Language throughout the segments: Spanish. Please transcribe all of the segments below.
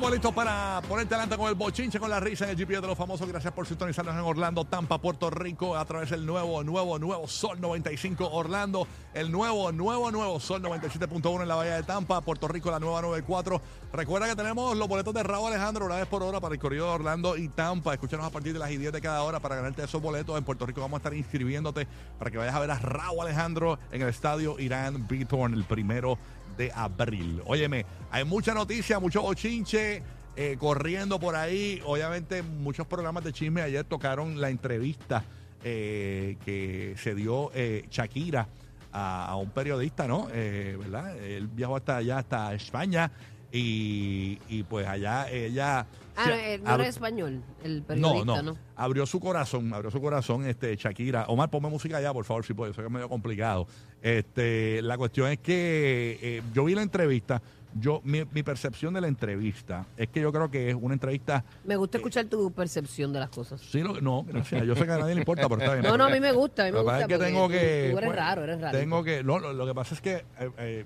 Estamos listos para ponerte adelante con el bochinche, con la risa en el GPS de los famosos. Gracias por sintonizarnos en Orlando, Tampa, Puerto Rico, a través del nuevo, nuevo, nuevo Sol 95 Orlando, el nuevo, nuevo, nuevo Sol 97.1 en la Bahía de Tampa, Puerto Rico, la nueva 94. Recuerda que tenemos los boletos de Raúl Alejandro una vez por hora para el corrido de Orlando y Tampa. Escúchanos a partir de las 10 de cada hora para ganarte esos boletos. En Puerto Rico vamos a estar inscribiéndote para que vayas a ver a Raúl Alejandro en el estadio Irán Beaton el primero de abril. Óyeme, hay mucha noticia, mucho bochinche eh, corriendo por ahí. Obviamente, muchos programas de chisme ayer tocaron la entrevista eh, que se dio eh, Shakira a, a un periodista, ¿no? Eh, ¿Verdad? Él viajó hasta allá, hasta España. Y, y pues allá ella... Ah, no, eh, no era español, el periodista, no, ¿no? Abrió su corazón, abrió su corazón, este, Shakira. Omar, ponme música allá, por favor, si puedes. Eso que es medio complicado. Este, la cuestión es que eh, yo vi la entrevista. Yo, mi, mi percepción de la entrevista es que yo creo que es una entrevista. Me gusta escuchar tu percepción de las cosas. Sí, lo, no, gracias. Yo sé que a nadie le importa, pero está bien. No, no, a mí me gusta, a mí me gusta. es que tengo que. Tú eres pues, raro, eres raro. Tengo que. No, lo, lo que pasa es que. eh,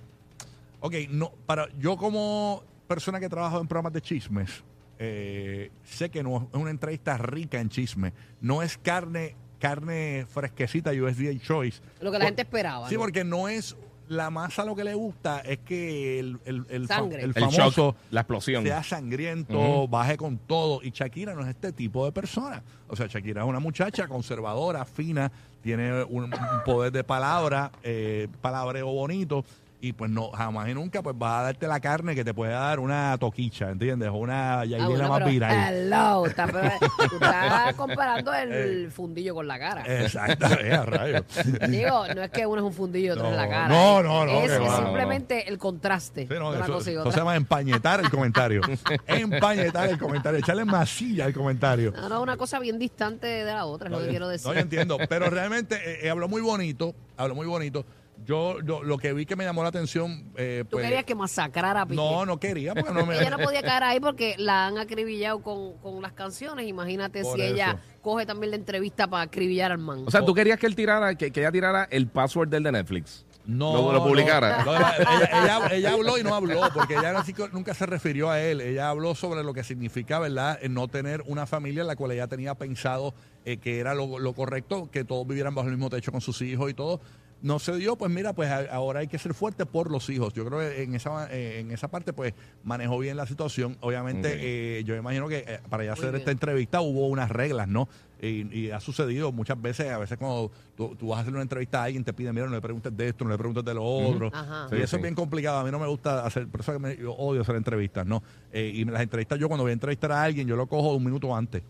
ok, no, para, yo como persona que trabajo en programas de chismes, eh, sé que no es una entrevista rica en chisme. No es carne carne fresquecita USDA Choice. Lo que la Por- gente esperaba. Sí, ¿no? porque no es. La masa lo que le gusta es que el, el, el, famoso shock, la explosión. sea sangriento, baje con todo. Y Shakira no es este tipo de persona. O sea, Shakira es una muchacha conservadora, fina, tiene un, un poder de palabra, eh, palabreo bonito. Y pues no, jamás y nunca pues va a darte la carne que te puede dar una toquicha, ¿entiendes? O una Ah, yailena bueno, más pero, viral. hello, está- pero, tú estás comparando el fundillo con la cara. Exacto, eh, a rayos. Digo, no es que uno es un fundillo y otro No, es la cara. no, ¿eh? no, no, Es, que no, simplemente el contraste Sí, no, eso, eso se llama empañetar el comentario. empañetar el comentario, echarle masilla al comentario. No, no, una cosa bien distante de la otra, es lo que quiero decir. no, yo entiendo, pero realmente eh, eh, habló muy bonito, habló muy bonito. Yo, yo lo que vi que me llamó la atención, eh, Tú pues, querías que masacrara a Piqué. no, no quería, porque no me... Ella no podía caer ahí porque la han acribillado con, con las canciones. Imagínate Por si ella coge también la entrevista para acribillar al man. O sea, tú querías que él tirara, que, que ella tirara el password del de Netflix. No, Lo- lo publicara. no. Ella, ella- ella habló y no habló, porque ella no- nunca se refirió a él. Ella habló sobre lo que significa, ¿verdad?, el no tener una familia en la cual ella tenía pensado eh, que era lo, lo correcto, que todos vivieran bajo el mismo techo con sus hijos y todo. No se dio, pues mira, pues a- ahora hay que ser fuerte por los hijos. Yo creo que en esa, eh, en esa parte, pues manejó bien la situación. Obviamente, Ok. eh, yo imagino que eh, para Muy hacer bien. esta entrevista hubo unas reglas, ¿no? Y, y ha sucedido muchas veces, a veces cuando tú, tú vas a hacer una entrevista a alguien, te piden, mira, no le preguntes de esto, no le preguntes de lo otro. Ajá. y Sí, eso sí. es bien complicado. A mí no me gusta hacer, por eso que me- yo odio hacer entrevistas, ¿no? Eh, y las entrevistas, yo cuando voy a entrevistar a alguien, yo lo cojo un minuto antes.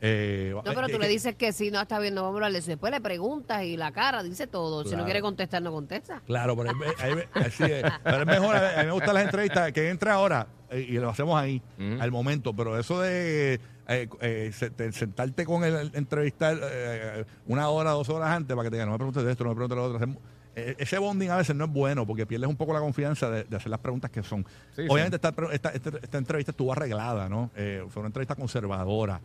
Eh, No, pero eh, tú eh, le dices que sí, no está bien, no vamos a hablarle. Después le preguntas y la cara dice todo. Si no quiere contestar, no contesta. Claro, pero, es, ahí me- así es. Pero es mejor, a mí, me gustan las entrevistas que entre ahora eh, y lo hacemos ahí, al momento. Pero eso de eh, eh, te- sentarte con el entrevistar eh, una hora, dos horas antes para que te digan, no me preguntes de esto, no me preguntes de lo otro. Eh, Ese bonding a veces no es bueno porque pierdes un poco la confianza de, de hacer las preguntas que son. Sí, Obviamente Esta, esta, esta- esta entrevista estuvo arreglada, ¿no? Eh, fue una entrevista conservadora.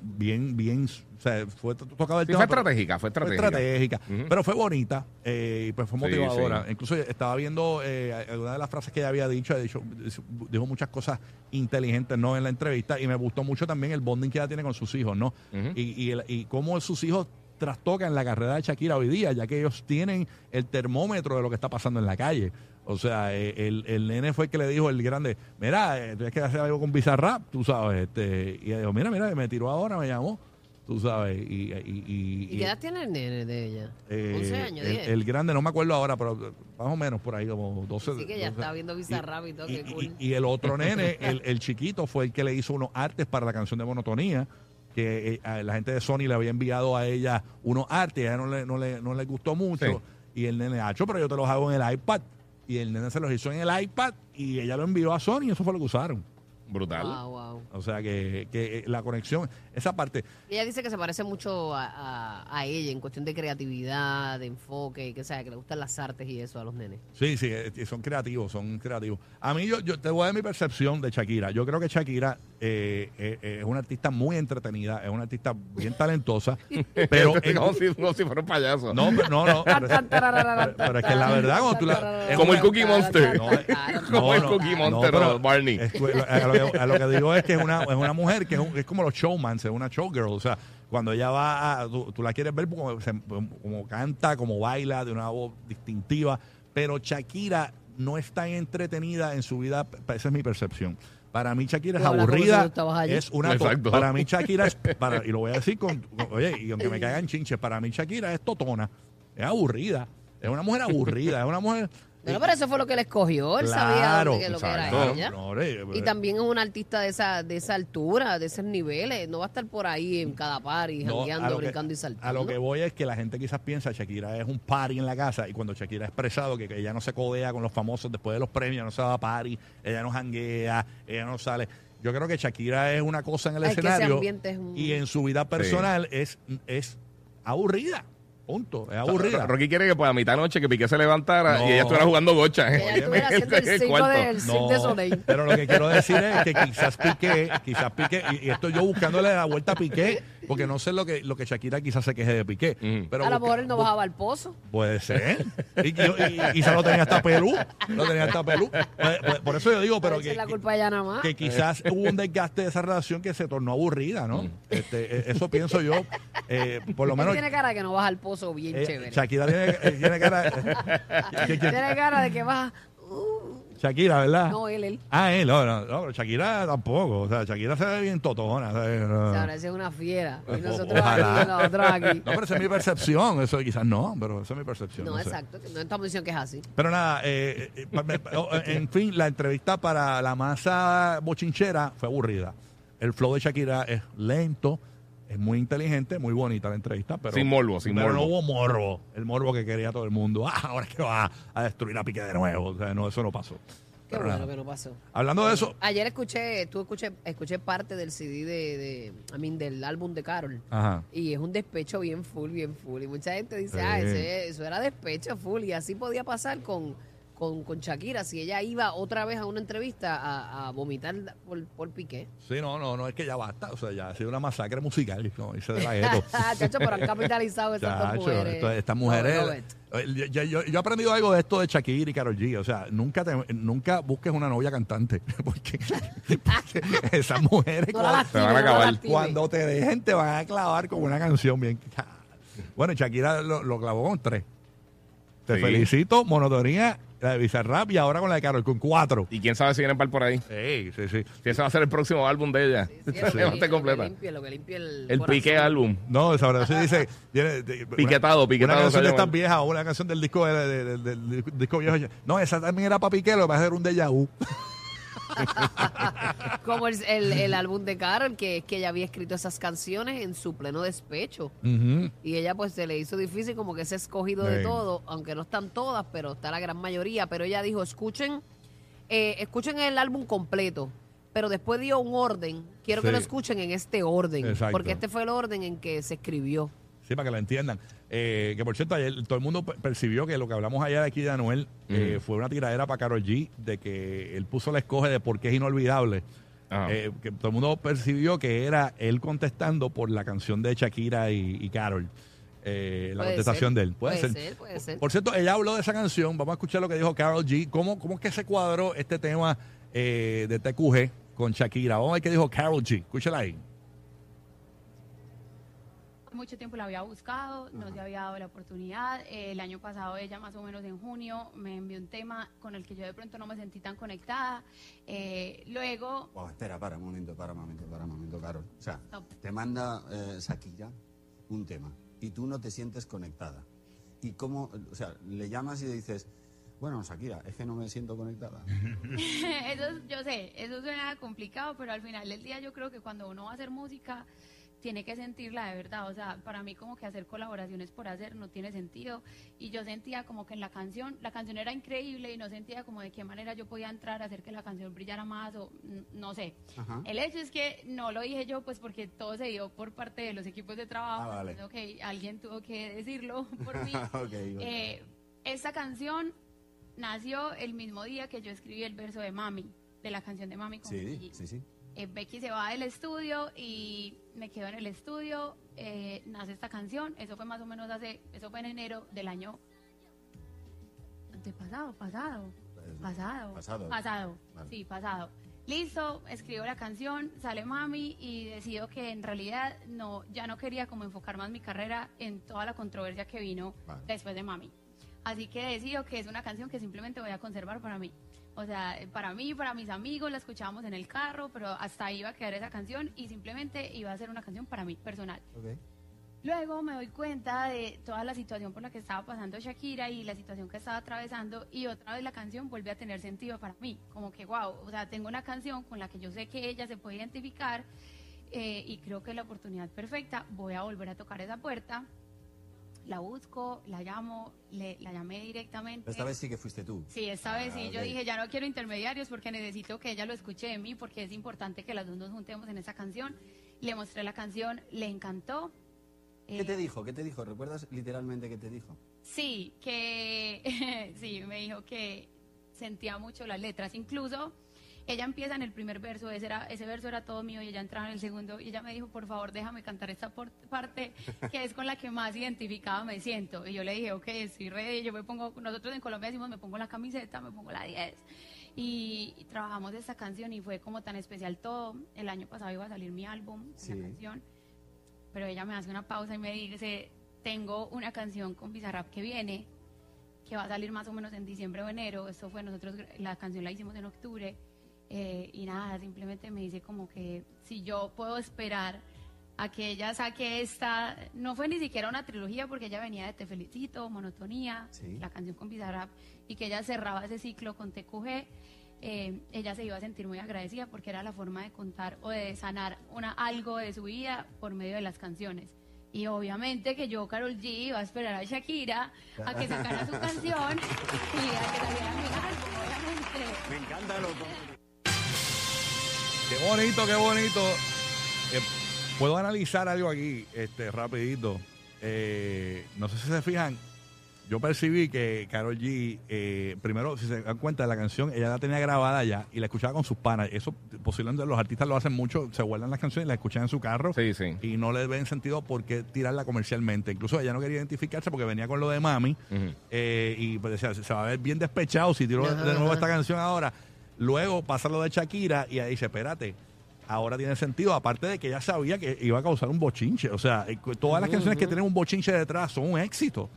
Bien, bien, o sea, fue to- tocaba el Sí, tema, fue estratégica, fue fue estratégica. estratégica, Ujú. pero fue bonita eh, y pues fue motivadora. sí. Incluso estaba viendo eh, alguna de las frases que ella había dicho, dicho, dijo muchas cosas inteligentes no en la entrevista y me gustó mucho también el bonding que ella tiene con sus hijos, ¿no? Y, y, el- y cómo sus hijos trastocan la carrera de Shakira hoy día, ya que ellos tienen el termómetro de lo que está pasando en la calle. O sea, eh, el, el nene fue el que le dijo el grande, mira, eh, tienes que hacer algo con Bizarrap, tú sabes. Este, y ella dijo, mira, mira, me tiró ahora, me llamó, tú sabes. Y, y, y- ¿Y qué edad tiene el nene de ella? eh, 11 años, el, 10. el grande, no me acuerdo ahora, pero más o menos por ahí, como 12. Así que ya 12. está viendo Bizarrap y todo, qué cool. y- y el otro nene, el, el chiquito, fue el que le hizo unos artes para la canción de Monotonía, que eh, la gente de Sony le había enviado a ella unos artes, y a ella no le, no le, no le gustó mucho. Sí. Y el nene, hacho, pero yo te los hago en el iPad. Y el nene se los hizo en el iPad y ella lo envió a Sony y eso fue lo que usaron. Brutal. Wow, wow. O sea que, que eh, la conexión, esa parte, Ella dice que se parece mucho a, a- a ella en cuestión de creatividad, de enfoque, que, sabe, que le gustan las artes y eso a los nenes. sí, sí, eh, son creativos, son creativos. A mí, yo, yo te voy a dar mi percepción de Shakira. Yo creo que Shakira eh, es una artista muy entretenida, es una artista bien talentosa, pero... como, si, como si fuera un payaso. no, pero- no, no. Pero, pero- pero es que la verdad, cuando tú la... Como el Cookie Monster. No, Como el Cookie Monster, pero o Barney. es lo que, a lo que digo es que es una, es una mujer que es, un- es como los showmans, es una showgirl. O sea, cuando ella va a. Tú, tú la quieres ver como, se- como canta, como baila, de una voz distintiva. Pero Shakira no es tan entretenida en su vida. Esa es mi percepción. Para mí Shakira es como si aburrida. tú estabas allí. Es una to- Exacto. para mí Shakira es para, y lo voy a decir con, con- oye, y aunque me caigan chinches, para mí Shakira es totona, es aburrida, es una mujer aburrida, es una mujer Bueno, pero eso fue lo que él escogió. Él sabía Claro, dónde que lo que era exacto. ella. No, hombre, Y también es un artista de esa, de esa altura, de esos niveles. No va a estar por ahí en cada party, No, jangueando, a lo que- brincando y saltando. A lo que voy es que la gente quizás piensa Shakira es un party en la casa y cuando Shakira ha expresado que, que ella no se codea con los famosos después de los premios, no se va a party, ella no janguea, ella no sale. Yo creo que Shakira es una cosa en el Ay, que ese escenario ambiente es un- y en su vida personal es, es aburrida. Punto. Es aburrida. Rocky quiere que pues, a mitad de noche que Piqué se levantara No. y ella estuviera jugando gocha. Que Soleil. pero lo que quiero decir es que quizás Piqué, quizás Piqué, y, y estoy yo buscándole la vuelta a Piqué, porque no sé lo que, lo que Shakira quizás se queje de Piqué. Mm. Pero a lo mejor él no bajaba al pozo. Puede ser. Y, y- y- y se lo tenía hasta pelú. Lo tenía hasta pelú. Pues- pues, por eso yo digo, pero que, la culpa ella nada más. que quizás hubo un desgaste de esa relación que se tornó aburrida, ¿no? Este, eh, eso pienso yo. eh, por lo menos. tiene cara que no baja al pozo bien eh, chévere. Shakira tiene, eh, tiene cara. Tiene cara de que baja. Shakira, ¿verdad? No, él, él. Ah, él, no, no, no, pero Shakira tampoco. O sea, Shakira se ve bien. No. O sea, ahora sí es una fiera. Y nosotros Ojalá. aquí, nosotros aquí. No, pero esa es mi percepción. Eso quizás no, pero esa es mi percepción. No, no sé. exacto. No estamos diciendo que es así. Pero nada, eh, eh, oh, eh, en fin, la entrevista para la masa bochinchera fue aburrida. El flow de Shakira es lento, es muy inteligente, muy bonita la entrevista, pero, Sin morbo, sin pero morbo. no hubo morbo, el morbo que quería todo el mundo. Ah, ahora es que va a destruir a Piqué de nuevo. O sea, no, eso no pasó. Qué Pero bueno nada. que no pasó. Hablando de eso, Ayer escuché, tú escuché, escuché parte del CD de, de I mean, del álbum de Carol. ajá. Y es un despecho bien full, bien full. Y mucha gente dice, Sí. ah, ese- eso era despecho full. Y así podía pasar con, con, con Shakira si ella iba otra vez a una entrevista a, a vomitar por, por Piqué. Sí, no, no, no es que ya basta. O sea, ya ha sido una masacre musical, como dice de la Gueto. Chacho, pero han capitalizado esas dos Chacho, mujeres. esto- estas No, mujeres. Eh, yo, yo- yo- yo he aprendido algo de esto de Shakira y Karol G. O sea, nunca te- nunca busques una novia cantante. Porque, porque esas mujeres, No cuando, lastimes, van a no acabar. lastimes. cuando te dejen, te van a clavar con una canción bien. Bueno, Shakira lo, lo clavó con tres. Te Sí. felicito, monotonía, la de Bizarrap y ahora con la de Karol, con cuatro. Y quién sabe si vienen par por ahí. Sí, sí, sí. Si ese va a ser el próximo álbum de ella. Sí, es lo Se que- va a estar lo que completa. limpia- lo que limpia el El. Piqué álbum. No, esa verdad sí dice. tiene- una- Piquetado, piquetado Una canción de estas viejas, o una canción del disco, de- de- de- del, del disco viejo. No, esa también era para Piqué, lo que va a ser un déjà vu. Como el, el, el álbum de Carol, que es que ella había escrito esas canciones en su pleno despecho. Y ella pues se le hizo difícil como que se ha escogido de todo, aunque no están todas, pero está la gran mayoría. Pero ella dijo, escuchen, eh, escuchen el álbum completo. Pero después dio un orden. Quiero que lo escuchen en este orden. Exacto. Porque este fue el orden en que se escribió. Sí, para que la entiendan. Eh, que por cierto, ayer todo el mundo per- percibió que lo que hablamos ayer aquí de Anuel eh, fue una tiradera para Karol G, de que él puso la escoge de por qué es inolvidable. Ajá. Eh, que todo el mundo percibió que era él contestando por la canción de Shakira y, y Carol. Eh, la Puede contestación ser, de él. Puede, puede ser. ser, puede ser. Por cierto, ella habló de esa canción. Vamos a escuchar lo que dijo Carol G. ¿Cómo, cómo es que se cuadró este tema eh, de TQG con Shakira? Vamos a ver qué dijo Carol G. Escúchala ahí. Mucho tiempo la había buscado, no se había dado la oportunidad. Eh, el año pasado ella más o menos en junio me envió un tema con el que yo de pronto no me sentí tan conectada. Eh, luego, Wow, espera, para un momento, para un momento, para un momento, Carol. O sea, No. te manda eh, Shakira un tema y tú no te sientes conectada. ¿Y cómo, o sea, le llamas y le dices, bueno, Shakira, es que no me siento conectada? eso es- yo sé, eso suena complicado, pero al final del día yo creo que cuando uno va a hacer música tiene que sentirla de verdad. O sea, para mí como que hacer colaboraciones por hacer no tiene sentido. Y yo sentía como que en la canción, la canción era increíble y no sentía como de qué manera yo podía entrar a hacer que la canción brillara más o no sé. Ajá. El hecho es que no lo dije yo pues porque todo se dio por parte de los equipos de trabajo. Ah, vale. Entonces, ok, alguien tuvo que decirlo por mí. Ok, bueno. Eh, esta canción nació el mismo día que yo escribí el verso de Mami, de la canción de Mami con Sí, sí, sí. Eh, Becky se va del estudio y me quedo en el estudio, eh, nace esta canción, eso fue más o menos hace, eso fue en enero del año de pasado, pasado, pasado, Pasado. pasado, Vale. sí, pasado. Listo, escribo la canción, sale Mami y decido que en realidad no, ya no quería como enfocar más mi carrera en toda la controversia que vino Vale. después de Mami. Así que decido que es una canción que simplemente voy a conservar para mí. O sea, para mí, para mis amigos, la escuchábamos en el carro, pero hasta ahí iba a quedar esa canción y simplemente iba a ser una canción para mí, personal. Ok. Luego me doy cuenta de toda la situación por la que estaba pasando Shakira y la situación que estaba atravesando y otra vez la canción vuelve a tener sentido para mí. Como que, wow, o sea, tengo una canción con la que yo sé que ella se puede identificar eh, y creo que es la oportunidad perfecta. Voy a volver a tocar esa puerta. La busco, la llamo, le, la llamé directamente. Esta vez sí que fuiste tú. Sí, esta vez sí. Ah, Yo ok. dije, ya no quiero intermediarios porque necesito que ella lo escuche de mí porque es importante que las dos nos juntemos en esa canción. Le mostré la canción, le encantó. ¿Qué Eh, te dijo? ¿Qué te dijo? ¿Recuerdas literalmente qué te dijo? Sí, que sí, me dijo que sentía mucho las letras. Incluso ella empieza en el primer verso, ese, era, ese verso era todo mío y ella entraba en el segundo y ella me dijo, por favor, déjame cantar esta por- parte que es con la que más identificada me siento. Y yo le dije, ok, estoy ready, yo me pongo, nosotros en Colombia decimos, me pongo la camiseta, me pongo la 10. Y, y trabajamos esta canción y fue como tan especial todo. El año pasado iba a salir mi álbum, Sí. una canción pero ella me hace una pausa y me dice, tengo una canción con Bizarrap que viene, que va a salir más o menos en diciembre o enero, esto fue nosotros, la canción la hicimos en octubre, eh, y nada, simplemente me dice como que si yo puedo esperar a que ella saque esta, no fue ni siquiera una trilogía porque ella venía de Te Felicito, Monotonía, Sí. la canción con Bizarrap, y que ella cerraba ese ciclo con TQG, eh, ella se iba a sentir muy agradecida porque era la forma de contar o de sanar una, algo de su vida por medio de las canciones. Y obviamente que yo, Carol G, iba a esperar a Shakira a que sacara su canción y a que saliera mi álbum, obviamente. Me encanta lo Qué bonito, qué bonito. Eh, Puedo analizar algo aquí, este, rapidito. Eh, no sé si se fijan, yo percibí que Carol G, eh, primero, si se dan cuenta de la canción, ella la tenía grabada ya y la escuchaba con sus panas. Eso posiblemente los artistas lo hacen mucho, se guardan las canciones y las escuchan en su carro. Sí, sí. Y no le ven sentido por qué tirarla comercialmente. Incluso ella no quería identificarse porque venía con lo de mami. Eh, y pues decía, se va a ver bien despechado si tiro de nuevo esta canción ahora. Luego pasa lo de Shakira y ahí dice, espérate, ahora tiene sentido. Aparte de que ella sabía que iba a causar un bochinche. O sea, eh, todas las canciones que tienen un bochinche detrás son un éxito.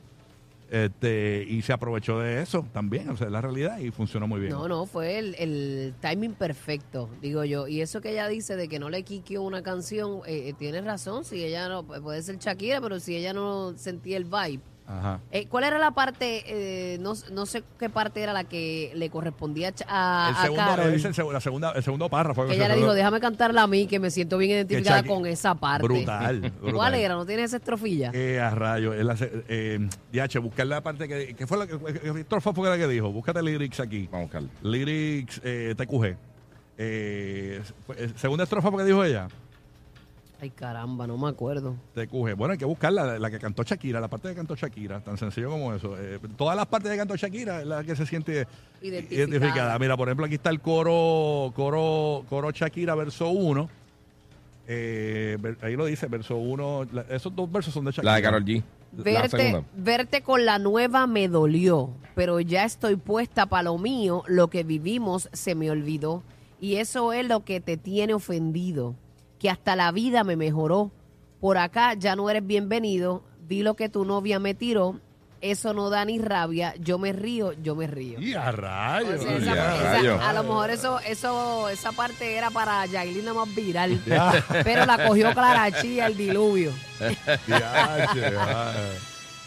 Este, y se aprovechó de eso también, o sea, es la realidad y funcionó muy bien. No, no, fue el, el timing perfecto, digo yo. Y eso que ella dice de que no le quiqueó una canción, eh, eh, tiene razón. Si ella no, puede ser Shakira, pero si ella no sentía el vibe. Ajá. Eh, ¿Cuál era la parte, eh, no, no sé qué parte era la que le correspondía a, el a segundo, el, la segunda, el segundo párrafo. Que que ella le dijo, déjame cantarla a mí, que me siento bien identificada con esa parte. Brutal, brutal. ¿Cuál era? ¿No tienes esa estrofilla? Eh, a rayo. Eh, DH, buscar la parte que. ¿Qué fue la que. ¿Qué estrofa fue la que dijo? Búscate lyrics aquí. Vamos a buscarlo. Lyrics eh, TQG. Fue- segunda estrofa porque dijo ella. Ay, caramba, no me acuerdo. TQG. Bueno, hay que buscarla, la, la que cantó Shakira, la parte que cantó Shakira, tan sencillo como eso. Eh, todas las partes que cantó Shakira es la que se siente Identificada. Mira, por ejemplo, aquí está el coro, coro, coro Shakira, verso 1. Eh, ahí lo dice, verso 1. Esos dos versos son de Shakira. La de Carol G. Verte, verte con la nueva me dolió, pero ya estoy puesta para lo mío, lo que vivimos se me olvidó. Y eso es lo que te tiene ofendido, que hasta la vida me mejoró. Por acá ya no eres bienvenido, vi lo que tu novia me tiró, eso no da ni rabia, yo me río, yo me río. Y a rayos. O sea, esa- Ya, esa- rayos. a lo mejor eso, eso, esa parte era para Yailin nada más viral, Ya. pero la cogió Clara Chía el diluvio. Diache, ay.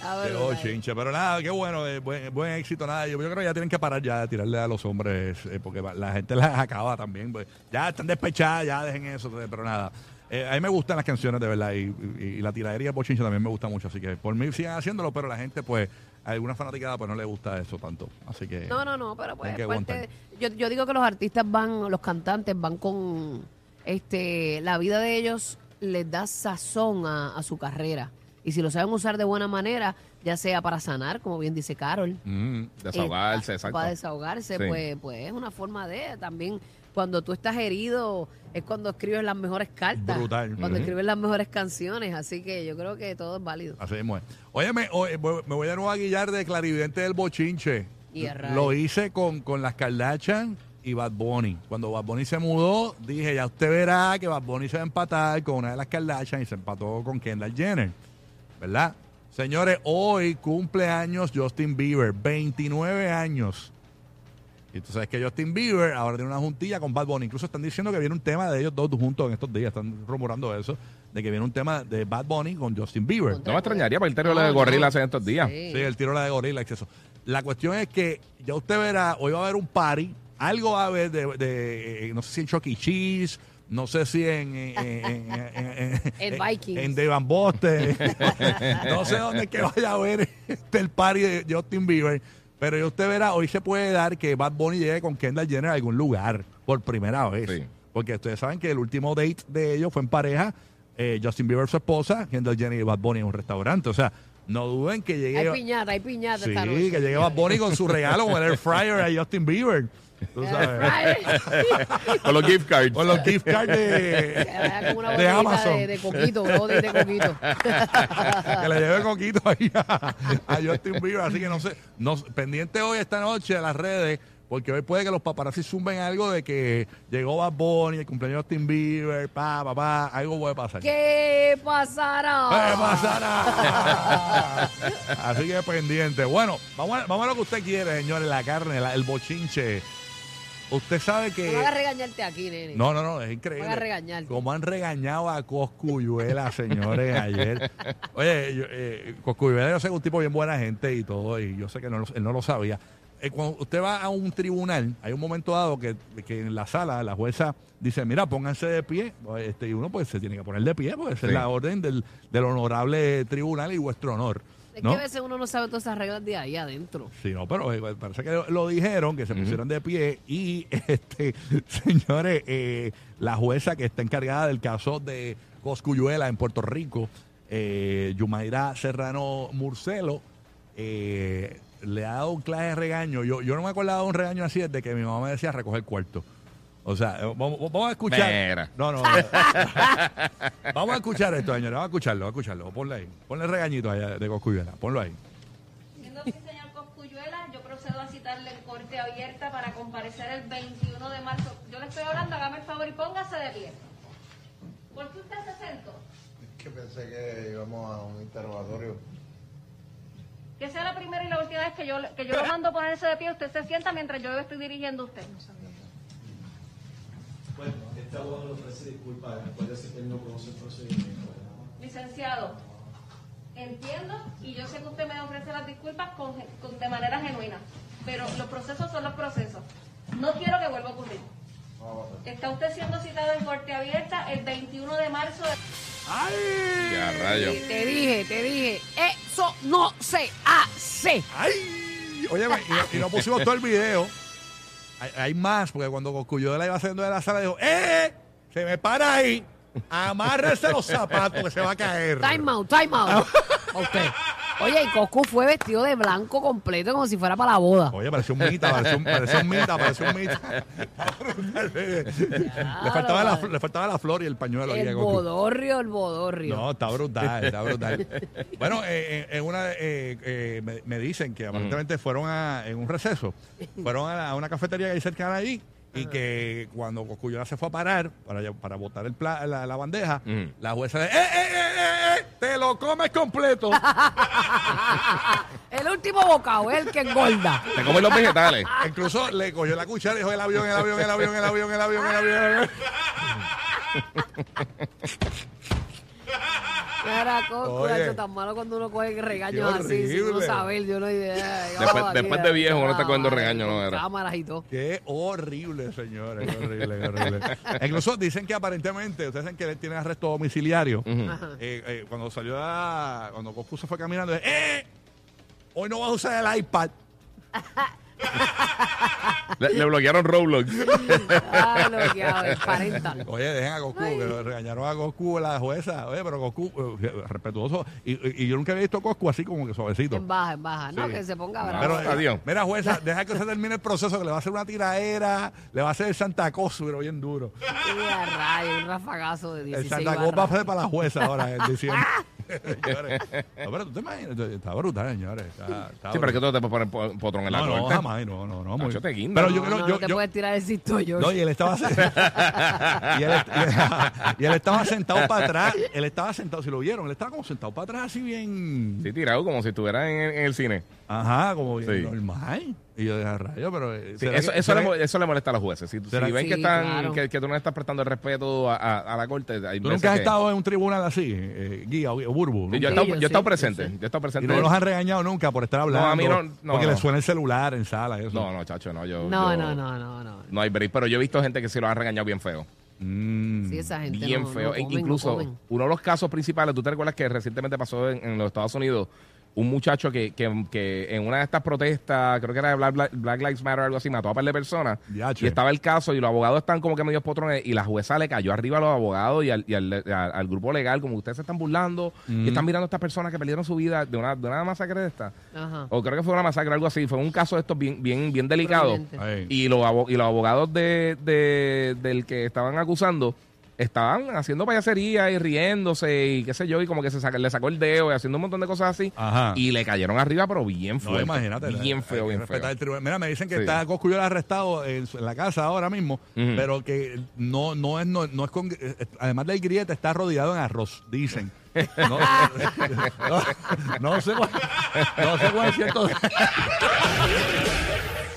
Ah, bochinche. Pero nada, qué bueno, eh, buen, buen éxito. Nada, yo, yo creo que ya tienen que parar ya de tirarle a los hombres, eh, porque la gente las acaba también. pues. ya están despechadas, ya dejen eso. eh, Pero nada, Eh, a mí me gustan las canciones de verdad y, y- y la tiradería de Bochinche también me gusta mucho, así que por mí sigan haciéndolo, pero la gente pues, a alguna fanaticada pues no le gusta eso tanto, así que... No, no, no, pero pues Tienen que aguantar. de- yo, yo digo que los artistas van, los cantantes van con este la vida de ellos les da sazón a, a su carrera. Y si lo saben usar de buena manera, ya sea para sanar, como bien dice Carol, Mm, desahogarse, eh, exacto. para desahogarse, Sí. pues, pues es una forma de también cuando tú estás herido es cuando escribes las mejores cartas, Brutal. cuando escribes las mejores canciones, así que yo creo que todo es válido. Así mismo es. Oye, me, oye, voy- me voy de nuevo a guillar de clarividente del bochinche. Y. Lo hice con, con las Kardashian y Bad Bunny. Cuando Bad Bunny se mudó, dije, ya usted verá que Bad Bunny se va a empatar con una de las Kardashian y se empató con Kendall Jenner. ¿Verdad? Señores, hoy cumple años Justin Bieber, 29 años. Y tú sabes que Justin Bieber ahora tiene una juntilla con Bad Bunny. Incluso están diciendo que viene un tema de ellos dos juntos en estos días. Están rumorando eso. De que viene un tema de Bad Bunny con Justin Bieber. No me extrañaría porque el tiro No, de gorila hace estos días. Sí. Sí, el tiro la de gorila, exceso. La cuestión es que ya usted verá, hoy va a haber un party, algo va a haber de, de, eh, no sé si en Chucky Cheese, no sé si en... En, en, en- en- Vikings. En Dave and Buster. no sé dónde es que vaya a ver este, el party de Justin Bieber. Pero ya usted verá, hoy se puede dar que Bad Bunny llegue con Kendall Jenner a algún lugar por primera vez. Sí. Porque ustedes saben que el último date de ellos fue en pareja, eh, Justin Bieber su esposa, Kendall Jenner y Bad Bunny en un restaurante. O sea, no duden que llegue... Hay piñata, hay piñata Sí, que llegue Bad Bunny con su regalo con el air fryer a Justin Bieber. Tú sabes. Con los gift cards. Con los gift cards de, una de Amazon. de, de coquito, botellita de coquito. que le lleve coquito ahí a, a Justin Bieber. Así que no sé, no, pendiente hoy esta noche a las redes, porque hoy puede que los paparazzi zumben algo de que llegó Bad Bunny, el cumpleaños de Justin Bieber, pa, pa, pa, algo puede pasar. ¿Qué pasará? ¿Qué pasará? Así que pendiente. Bueno, vamos a, vamos a lo que usted quiere, señores, la carne, la- el bochinche. Usted sabe que... No hagas regañarte aquí, nene. No, no, no, es increíble. Van a regañarte. Como han regañado a Coscuyuela, señores, ayer. Oye, yo, eh, Coscuyuela yo sé que es un tipo bien buena gente y todo, y yo sé que no, lo- él no lo sabía. Eh, cuando usted va a un tribunal, hay un momento dado que, que en la sala la jueza dice, mira, pónganse de pie, este, y uno pues se tiene que poner de pie, porque esa es la orden del, del honorable tribunal y vuestro honor. Es ¿no? que a veces uno no sabe todas esas reglas de ahí adentro. Sí, no, pero eh, parece que lo dijeron, que se pusieron de pie y, este, señores, eh, la jueza que está encargada del caso de Coscuyuela en Puerto Rico, eh, Yumaira Serrano Murcelo, eh, le ha dado un clase de regaño. Yo, yo no me acordaba de un regaño así desde que mi mamá me decía recoger cuarto. O sea, eh, vamos, vamos a escuchar. Mira. No, no. vamos a escuchar esto, señores. Vamos a escucharlo, vamos a escucharlo. Ponle ahí. Ponle el regañito allá de Coscuyuela. Ponlo ahí. Siendo así, señor Coscuyuela, yo procedo a citarle en corte abierta para comparecer el 21 de marzo. Yo le estoy hablando, hágame el favor y póngase de pie. ¿Por qué usted se sentó? que pensé que íbamos a un interrogatorio. Que sea la primera y la última vez que yo, que yo lo mando a ponerse de pie, usted se sienta mientras yo le estoy dirigiendo a usted. Bueno, este abogado le ofrece disculpas después de ese que él no conoce el procedimiento. Licenciado, entiendo y yo sé que usted me ofrece las disculpas con, con- de manera genuina, pero los procesos son los procesos. No quiero que vuelva a ocurrir. Está usted siendo citado en corte abierta el 21 de marzo de... ¡Ay! Ya, rayo. Y te dije, te dije, eso no se hace. ¡Ay! Oye, y, y no pusimos todo el video. Hay, hay más, porque cuando Coscuyuela iba saliendo de la sala, dijo, ¡eh! Se me para ahí. Amárrese los zapatos que se va a caer. Time out, time out. A usted. Oye, y Coscu fue vestido de blanco completo como si fuera para la boda. Oye, pareció un mita, pareció un, pareció un mita, pareció un mita. le, faltaba la, le faltaba la flor y el pañuelo. ahí a El Coscu. bodorrio, el bodorrio. No, está brutal, está brutal. bueno, eh, eh, en una, eh, eh, me, me dicen que aparentemente fueron a, en un receso, fueron a, la- a una cafetería que hay cerca de allí y que cuando Coscuyola se fue a parar para, para botar el pla- la, la bandeja, Mm. la jueza de, ¡eh, eh, lo comes completo! El último bocado es el que engorda. Te comen los vegetales. Incluso le cogió la cuchara y dijo, el avión, el avión, el avión, el avión, el avión, el avión, el avión. Era Coscu, Oye. Tan malo cuando uno coge regaños Qué así, sin uno horrible. saber, yo no idea. Después- después de viejo, uno está cogiendo regaños, no era. Cámaras y todo. Qué horrible, señores. Qué horrible, qué horrible. Incluso dicen que aparentemente, ustedes saben que él tiene arresto domiciliario. Eh, eh, cuando salió a. Cuando Coscu se fue caminando, ¡eh! Hoy no vas a usar el iPad. Le, le bloquearon Roblox. Ah, el parental. Oye, dejen a Goku, que lo regañaron a Goku la jueza. Oye, pero Goku, eh, respetuoso. Y, yo nunca había visto a Goku así como que suavecito. En baja, en baja. No, Sí. que se ponga bravo. Pero, eh, Adiós. Mira, jueza, deja que se termine el proceso, que le va a hacer una tiraera, le va a hacer el Santa Claus, pero bien duro. A rayo, un rafagazo de El 16 Santa Claus va a ser para la jueza ahora en diciembre. Señores, no, pero tú te imaginas, está brutal, señores. Está, está Sí, pero es que tú te puedes poner po- potrón en la no, no, jamás, no, no, no. muy- Nacho, te guinda. Pero yo No, creo, no, yo, no te yo- puedes tirar el cisto, George. no, y él estaba y él, y él estaba sentado para atrás. Él estaba sentado, si lo vieron, él estaba como sentado para atrás, así bien. Sí, tirado como si estuviera en, en el cine. Ajá, como bien Sí. normal. Y yo dije, rayo, pero. eh, Sí, ¿será eso, que- eso, será le, que- eso le molesta a los jueces. Si, si ¿Será que- ven que, Sí, están, claro. que, que tú no le estás prestando el respeto a, a- a la corte, hay ¿Tú veces nunca has que- estado en un tribunal así, eh, Guía o, o Burbu? Sí, yo he ¿Nunca? estado, Sí, yo he estado sí, presente. yo sí. Yo he estado Y presente. no los han regañado nunca por estar hablando. a mí no- no, porque no. le suena el celular en sala. y Eso. No, no, chacho, no. Yo, No, yo- no, no, no, no. No hay break, pero yo he visto gente que sí lo han regañado bien feo. Mm. Sí, esa gente Bien no- feo. no E comen, no Incluso, comen. uno de los casos principales, ¿tú te recuerdas que recientemente pasó en, en los Estados Unidos? Un muchacho que, que, que en una de estas protestas, creo que era de Black, Black- Black Lives Matter o algo así, mató a un par de personas. Yache. Y estaba el caso y los abogados están como que medios potrones y la jueza le cayó arriba a los abogados y al, y al, al- al grupo legal, como ustedes se están burlando y están mirando a estas personas que perdieron su vida de una, de una masacre de esta. Ajá. O creo que fue una masacre, algo así. Fue un caso de estos bien, bien, bien delicado. Y los, abo- y los abogados de, de- del que estaban acusando estaban haciendo payasería y riéndose y qué sé yo, y como que se saca- le sacó el dedo y haciendo un montón de cosas así. Ajá. Y le cayeron arriba, pero bien fuerte. No, imagínate. Bien feo, bien feo. Mira, me dicen que Sí. está Coscu yo arrestado en, su- en la casa ahora mismo, pero que no, no es, no, no es con, además del griete, está rodeado en arroz, dicen. No, no, no sé cuál, no sé cuál es cierto.